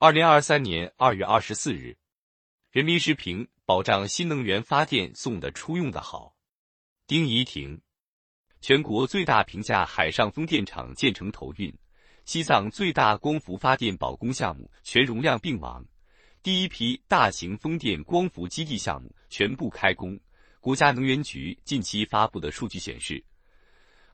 二零二三年二月二十四日，人民时评：保障新能源发电送的出用的好。丁仪婷，全国最大平价海上风电场建成投运，西藏最大光伏发电保供项目全容量并网，第一批大型风电光伏基地项目全部开工。国家能源局近期发布的数据显示，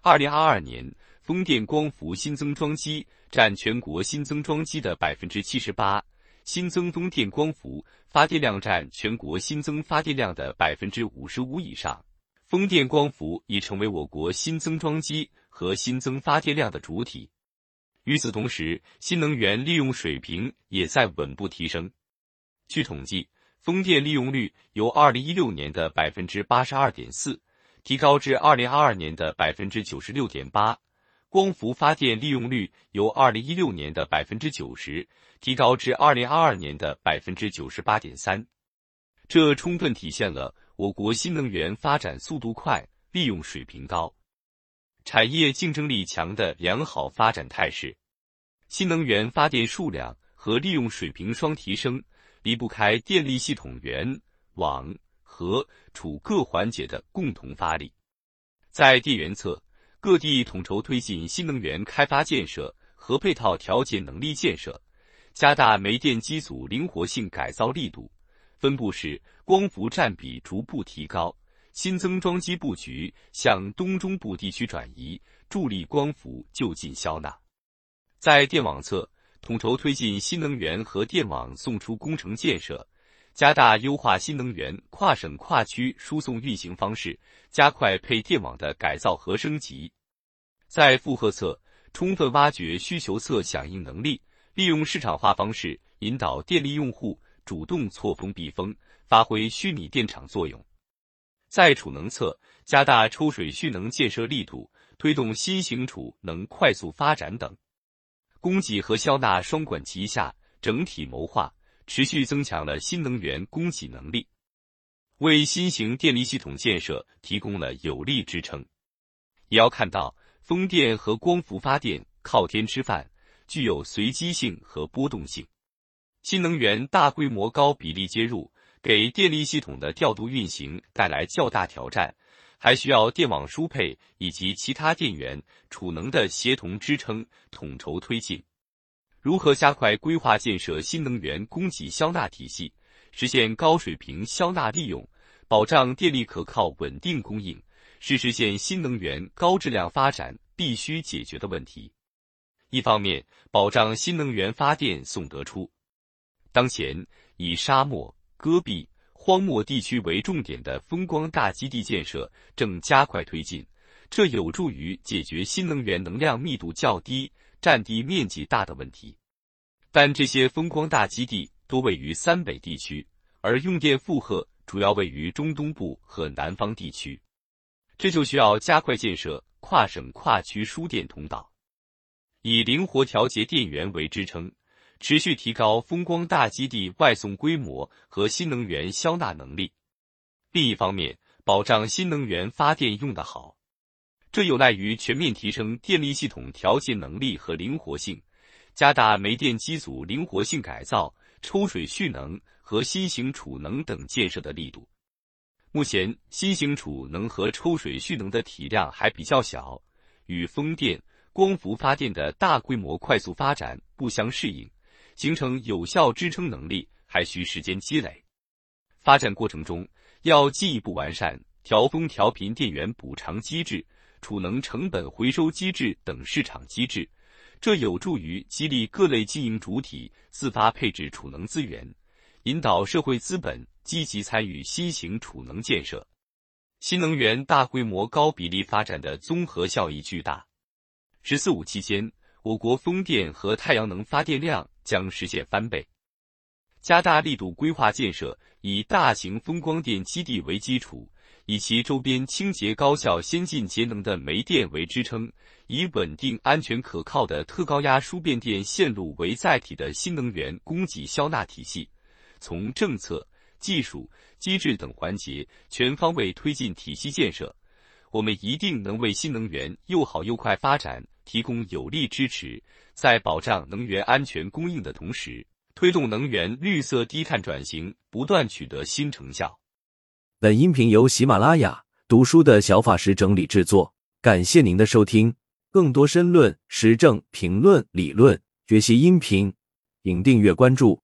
二零二二年。风电光伏新增装机占全国新增装机的百分之七十八，新增风电光伏发电量占全国新增发电量的百分之五十五以上。风电光伏已成为我国新增装机和新增发电量的主体。与此同时，新能源利用水平也在稳步提升。据统计，风电利用率由二零一六年的百分之八十二点四提高至二零二二年的百分之九十六点八。光伏发电利用率由二零一六年的百分之九十提高至二零二二年的百分之九十八点三，这充分体现了我国新能源发展速度快、利用水平高、产业竞争力强的良好发展态势。新能源发电数量和利用水平双提升，离不开电力系统源、网、和、储各环节的共同发力。在电源侧。各地统筹推进新能源开发建设和配套调节能力建设，加大煤电机组灵活性改造力度，分布式光伏占比逐步提高，新增装机布局向东中部地区转移，助力光伏就近消纳。在电网侧，统筹推进新能源和电网送出工程建设。加大优化新能源跨省跨区输送运行方式，加快配电网的改造和升级。在负荷侧，充分挖掘需求侧响应能力，利用市场化方式引导电力用户主动错峰避峰，发挥虚拟电厂作用。在储能侧，加大抽水蓄能建设力度，推动新型储能快速发展等。供给和消纳双管齐下，整体谋划。持续增强了新能源供给能力，为新型电力系统建设提供了有力支撑。也要看到，风电和光伏发电靠天吃饭，具有随机性和波动性。新能源大规模、高比例接入，给电力系统的调度运行带来较大挑战，还需要电网输配以及其他电源、储能的协同支撑、统筹推进。如何加快规划建设新能源供给消纳体系，实现高水平消纳利用，保障电力可靠稳定供应，是实现新能源高质量发展必须解决的问题。一方面，保障新能源发电送得出。当前，以沙漠、戈壁、荒漠地区为重点的风光大基地建设正加快推进，这有助于解决新能源能量密度较低。占地面积大的问题，但这些风光大基地多位于三北地区，而用电负荷主要位于中东部和南方地区，这就需要加快建设跨省跨区输电通道，以灵活调节电源为支撑，持续提高风光大基地外送规模和新能源消纳能力。另一方面，保障新能源发电用得好。这有赖于全面提升电力系统调节能力和灵活性，加大煤电机组灵活性改造、抽水蓄能和新型储能等建设的力度。目前，新型储能和抽水蓄能的体量还比较小，与风电、光伏发电的大规模快速发展不相适应，形成有效支撑能力还需时间积累。发展过程中，要进一步完善调峰调频电源补偿机制。储能成本回收机制等市场机制，这有助于激励各类经营主体自发配置储能资源，引导社会资本积极参与新型储能建设。新能源大规模、高比例发展的综合效益巨大。“十四五”期间，我国风电和太阳能发电量将实现翻倍。加大力度规划建设，以大型风光电基地为基础。以其周边清洁、高效、先进、节能的煤电为支撑，以稳定、安全、可靠的特高压输变电线路为载体的新能源供给消纳体系，从政策、技术、机制等环节全方位推进体系建设，我们一定能为新能源又好又快发展提供有力支持，在保障能源安全供应的同时，推动能源绿色低碳转型不断取得新成效。本音频由喜马拉雅读书的小法师整理制作，感谢您的收听。更多深论、时政评论、理论学习音频，请订阅关注。